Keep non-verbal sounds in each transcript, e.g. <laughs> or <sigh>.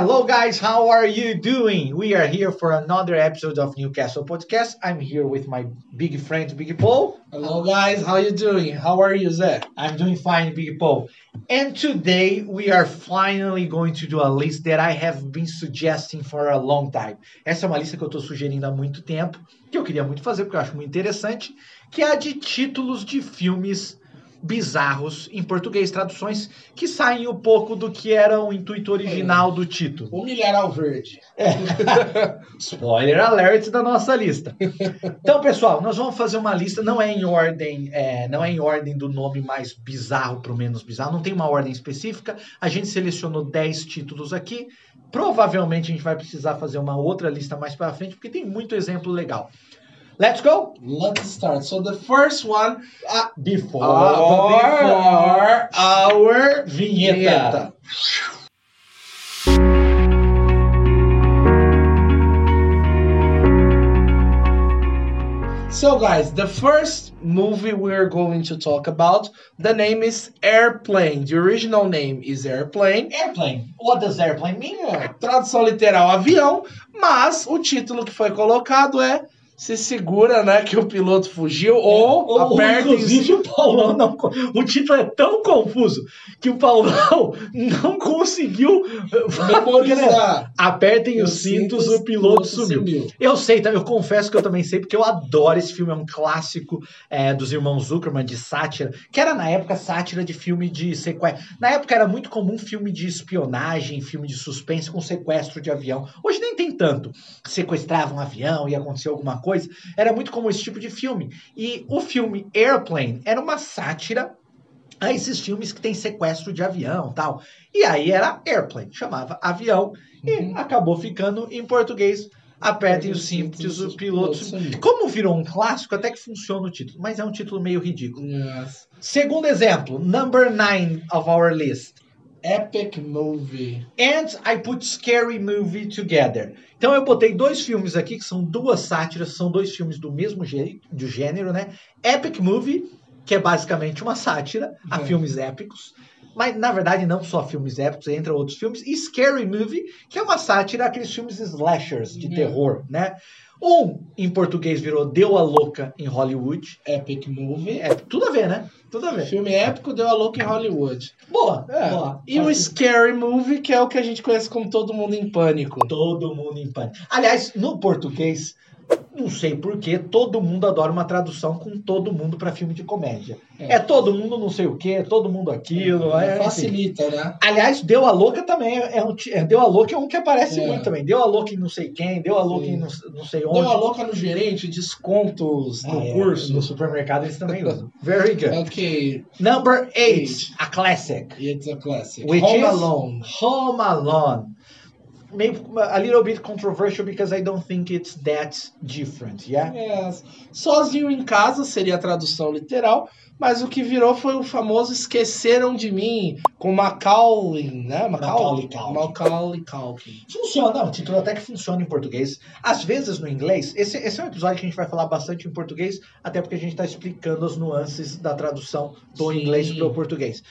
Hello, guys. How are you doing? We are here for another episode of Newcastle Podcast. I'm here with my big friend, Big Paul. Hello guys, how you doing? How are you, Zé? I'm doing fine, Big Paul. And today we are finally going to do a list that I have been suggesting for a long time. Essa é uma lista que eu estou sugerindo há muito tempo, que eu queria muito fazer porque eu acho muito interessante, que é a de títulos de filmes bizarros em português, traduções que saem um pouco do que era o intuito original do título. O milharal verde. <laughs> Spoiler alert da nossa lista. Então, pessoal, nós vamos fazer uma lista, não é em ordem, é, não é em ordem do nome mais bizarro para o menos bizarro, não tem uma ordem específica. A gente selecionou 10 títulos aqui. Provavelmente a gente vai precisar fazer uma outra lista mais para frente, porque tem muito exemplo legal. Let's go! Let's start. So the first one, Ah, before, Before our vinheta. vinheta. So guys, the first movie we're going to talk about, the name is Airplane. The original name is Airplane. Airplane. What does airplane mean? Tradução literal avião, mas o título que foi colocado é Se segura, né, que o piloto fugiu ou Ou, aperta e inclusive, o Paulão não. O título é tão confuso que o Paulão não conseguiu memorizar. <laughs> Apertem os cintos, o piloto sumiu. Eu sei, tá? eu confesso que eu também sei, porque eu adoro esse filme. É um clássico é, dos irmãos Zuckerman de sátira, que era na época sátira de filme de sequestro. Na época era muito comum filme de espionagem, filme de suspense com sequestro de avião. Hoje nem tem tanto. Sequestravam um avião e aconteceu alguma coisa. Era muito comum esse tipo de filme. E o filme Airplane era uma sátira a esses filmes que tem sequestro de avião tal. E aí era Airplane, chamava avião e Uhum. acabou ficando em português. Apertem os cintos, o piloto. sumiu. Como virou um clássico, até que funciona o título, mas é um título meio ridículo. Yes. Segundo exemplo, number nine of our list. Epic movie. And I put Scary Movie together. Então eu botei dois filmes aqui que são duas sátiras, são dois filmes do mesmo gê- do gênero, né? Epic Movie, que é basicamente uma sátira a É. filmes épicos. Mas, na verdade, não só filmes épicos, entra outros filmes. E Scary Movie, que é uma sátira àqueles filmes slashers de Uhum. terror, né? Um, em português, virou Deu a Louca em Hollywood. Epic movie. É, tudo a ver, né? Tudo a ver. Filme épico deu a louca em Hollywood. Boa, É. boa. E o Scary Movie, que é o que a gente conhece como Todo Mundo em Pânico. Todo mundo em pânico. Aliás, no português, não sei porquê, todo mundo adora uma tradução com todo mundo para filme de comédia. É. É. todo mundo não sei o quê, todo mundo aquilo. É, enfim. Facilita, né? Aliás, Deu a Louca também é um. ti- é, Deu a Louca é um que aparece É. muito também. Deu a Louca em não sei quem, deu a louca em não, não sei onde. Deu a louca no gerente, descontos no Ah, é, curso. No supermercado eles também usam. Very good. <laughs> Ok, Number eight, Eight. a classic. it's a classic. Which Home is Alone. Home Alone. Maybe a little bit controversial because I don't think it's that different, yeah? Yes. Sozinho em casa seria a tradução literal, mas o que virou foi o famoso Esqueceram de Mim, com Macaulay, né? Macaulay. Macaulay Culkin. Funciona, o título até que funciona em português. Às vezes no inglês, esse, esse é um episódio que a gente vai falar bastante em português, até porque a gente está explicando as nuances da tradução do Sim. inglês para o português.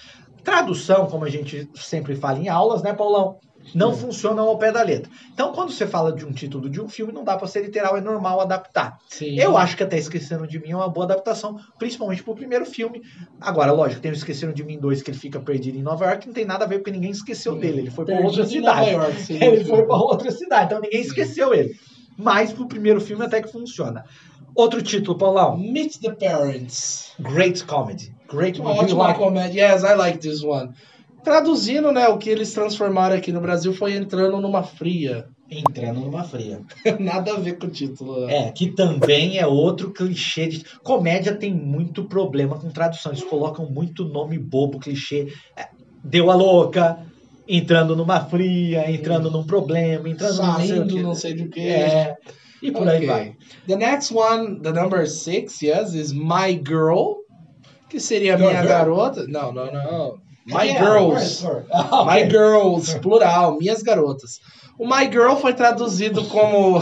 Tradução, como a gente sempre fala em aulas, né, Paulão? Não Sim. funciona ao pé da letra. Então, quando você fala de um título de um filme, não dá para ser literal, é normal adaptar. Sim. Eu acho que até Esqueceram de Mim é uma boa adaptação, principalmente pro primeiro filme. Agora, lógico, tem o Esqueceram de Mim 2 que ele fica perdido em Nova York, não tem nada a ver porque ninguém esqueceu dele, ele foi para outra cidade. York, <laughs> Ele foi para outra cidade, então ninguém Sim. esqueceu ele. Mas pro primeiro filme até que funciona. Outro título, Paulão. Meet the Parents. Great Comedy. Great Uma ótima Like- comédia. Yes, I like this one. Traduzindo, né, o que eles transformaram aqui no Brasil foi entrando numa fria. Entrando numa fria. <laughs> Nada a ver com o título. né? É, que também é outro clichê de. Comédia tem muito problema com tradução. Eles colocam muito nome bobo, clichê. É, Deu a louca, entrando numa fria, entrando num problema, entrando Saindo não sei do que. É. E por aí Ok. vai. The next one, the number six, yes, is My Girl, que seria Your minha girl? garota. Não, não, não. My Yeah, Girls. sorry, sorry. Ah, My. <laughs> Girls, plural, <laughs> minhas garotas. O My Girl foi traduzido como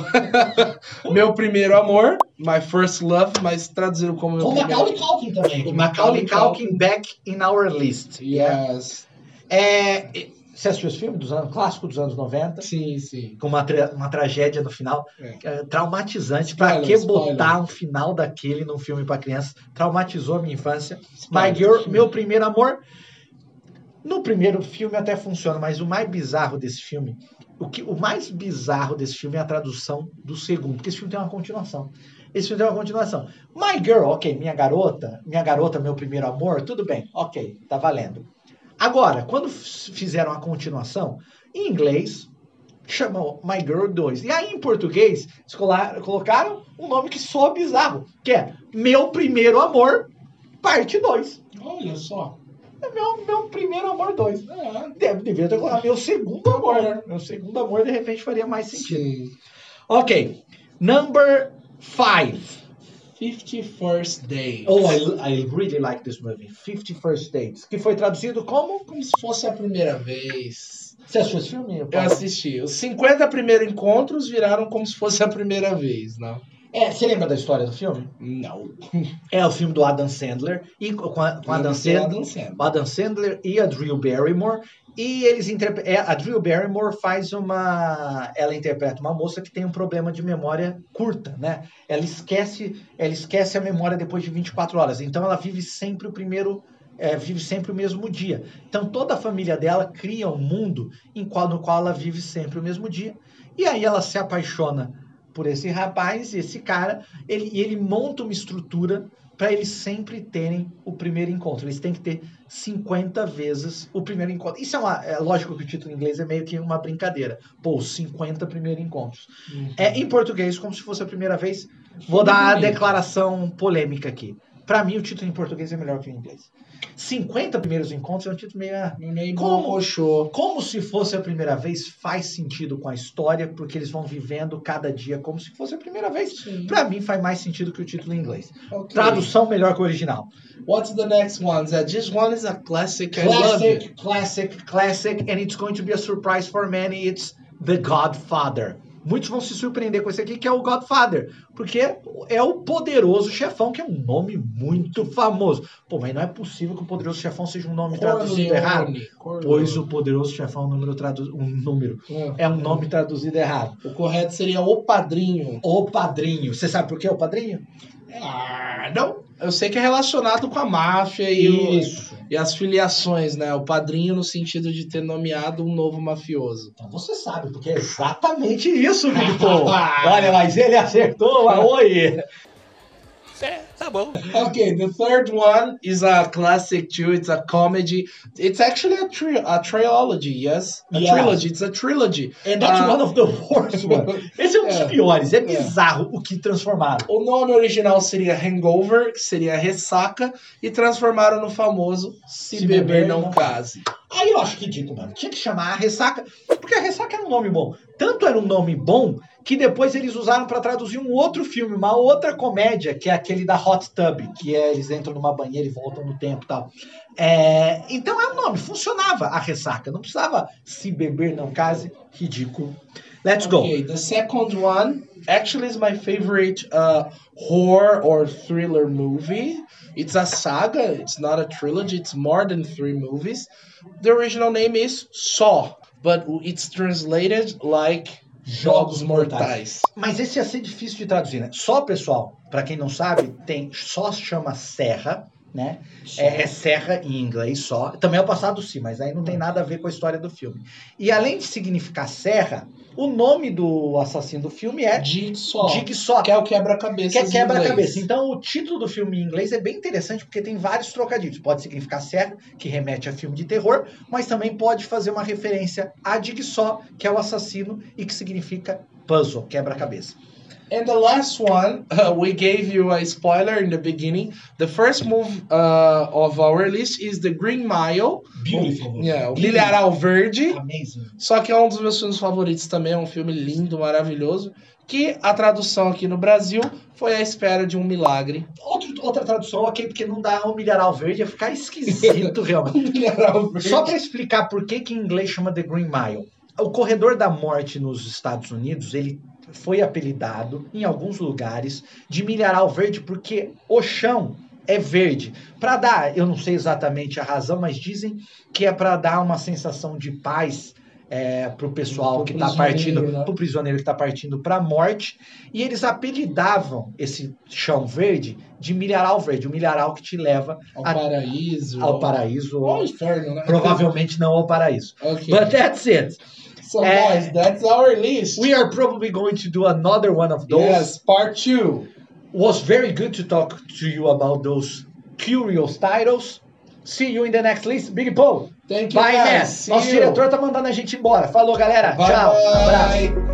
<laughs> Meu Primeiro Amor, My First Love, mas traduziram como Com Primeiro Macaulay Culkin também. Macaulay Culkin back in our list. Yes. É, Você assistiu esse filme? Dos anos, clássico dos anos 90? Sim, sim. Com uma, tra uma tragédia no final. É. É, traumatizante. Pra que Spoiler, botar um final daquele num filme pra criança? Traumatizou a minha infância. Spoiler. My Girl, meu primeiro amor. No primeiro filme até funciona, mas o mais bizarro desse filme, o, que, o mais bizarro desse filme é a tradução do segundo, porque esse filme tem uma continuação. Esse filme tem uma continuação. My Girl, ok, minha garota, minha garota, meu primeiro amor, tudo bem, ok, tá valendo. Agora, quando fizeram a continuação, em inglês, chamou My Girl 2. E aí, em português, colocaram um nome que soa bizarro, que é Meu Primeiro Amor, parte 2. Olha só. É meu, meu primeiro amor 2. É, Deve, devia ter colocado meu segundo amor. Meu segundo amor, de repente, faria mais sentido. sim. Ok. Number 5. 50 First Days. Oh, I, I really like this movie. 50 First Dates. Que foi traduzido como? Como se fosse a primeira vez. Você assistiu esse filme? Eu assisti. Os 50 primeiros encontros viraram como se fosse a primeira vez, não? É, você lembra da história do filme? Não. É o filme do Adam Sandler. E com, a, com Adam Sandler. Adam Sandler. Adam Sandler e a Drew Barrymore. E eles é, a Drew Barrymore faz uma. Ela interpreta uma moça que tem um problema de memória curta, né? Ela esquece, ela esquece a memória depois de 24 horas. Então ela vive sempre o primeiro. é, vive sempre o mesmo dia. Então toda a família dela cria um mundo em qual, no qual ela vive sempre o mesmo dia. E aí ela se apaixona por esse rapaz, esse cara, ele, e ele monta uma estrutura para eles sempre terem o primeiro encontro. Eles têm que ter 50 vezes o primeiro encontro. Isso é uma. É lógico que o título em inglês é meio que uma brincadeira. Pô, os 50 primeiros encontros. É em português, como se fosse a primeira vez. Vou dar a declaração polêmica aqui. Para mim, o título em português é melhor que o em inglês. 50 primeiros encontros é um título meio. ah, Meio Como? brocochô. como se fosse a primeira vez, faz sentido com a história, porque eles vão vivendo cada dia como se fosse a primeira vez. Pra mim, faz mais sentido que o título em inglês. Ok. Tradução melhor que o original. What's the next one? That this one is a classic. Classic, classic, classic, and it's going to be a surprise for many. It's The Godfather. Muitos vão se surpreender com esse aqui, que é o Godfather, porque é o Poderoso Chefão, que é um nome muito famoso. Pô, mas não é possível que o Poderoso Chefão seja um nome traduzido errado. Corleone, Corleone. Pois o Poderoso Chefão é um número, tradu um número. É. É um nome traduzido errado. O correto seria o padrinho. O Padrinho. Você sabe por que o Padrinho? Ah, não. Eu sei que é relacionado com a máfia e, o- e as filiações, né? O padrinho no sentido de ter nomeado um novo mafioso. Então você sabe, porque é exatamente isso, <laughs> Vitor. Olha, mas ele acertou, a oi. Tá bom. Okay, the third one is a classic too. It's a comedy. It's actually a tri a trilogy, yes? A Yes. trilogy. It's a trilogy. And that's Ah. one of the worst one. <laughs> Esse é um dos É. piores. É bizarro o que transformaram. O nome original seria Hangover, que seria Ressaca, e transformaram no famoso Se, Se Beber, Beber, Não Não Case. Aí eu acho ridículo, mano. Tinha que chamar a Ressaca, porque a Ressaca era um nome bom. Tanto era um nome bom que depois eles usaram pra traduzir um outro filme, uma outra comédia, que é aquele da Hot Tub, que é eles entram numa banheira e voltam no tempo e tal. É, então é um nome, funcionava a Ressaca. Não precisava se beber não case, ridículo. Let's go. Okay, the second one actually is my favorite uh, horror or thriller movie. It's a saga, it's not a trilogy, it's more than three movies. The original name is Saw, but it's translated like Jogos Mortais. Mas esse ia ser difícil de traduzir, né? Só, pessoal, pra quem não sabe, tem só chama serra, né? É, é serra em inglês só. Também é o passado sim, mas aí não tem nada a ver com a história do filme. E além de significar serra, o nome do assassino do filme é Jigsaw, Jigsaw, que é o quebra-cabeça. que é quebra-cabeça. Então, o título do filme em inglês é bem interessante porque tem vários trocadilhos. Pode significar serra, que remete a filme de terror, mas também pode fazer uma referência a Jigsaw, que é o assassino e que significa puzzle, quebra-cabeça. And the last one, uh, we gave you a spoiler in the beginning. The first move uh, of our list is The Green Mile. Beautiful. Yeah, o Milharal Verde. Amazing. Só que é um dos meus filmes favoritos também, é um filme lindo, maravilhoso. Que a tradução aqui no Brasil foi A Espera de um Milagre. Outro, outra tradução, ok, porque não dá um milharal verde, ia ficar esquisito <laughs> realmente. Milharal Verde. Só para explicar por que, que em inglês chama The Green Mile. O corredor da morte nos Estados Unidos, ele foi apelidado em alguns lugares de milharal verde porque o chão é verde. Para dar, eu não sei exatamente a razão, mas dizem que é para dar uma sensação de paz é, para o pessoal que está partindo, né? para o prisioneiro que está partindo para a morte. E eles apelidavam esse chão verde de milharal verde, o milharal que te leva Ao a- paraíso. ao paraíso, ao ou inferno, né? provavelmente não ao paraíso. Ok. But that's it. So, É- guys, that's our list. We are probably going to do another one of those. Yes, part two. was very good to talk to you about those curious titles. See you in the next list. Big Paul. Thank you, Bye, guys. man. Nosso diretor tá mandando a gente embora. Falou, galera. Bye, Tchau. Abraço. bye.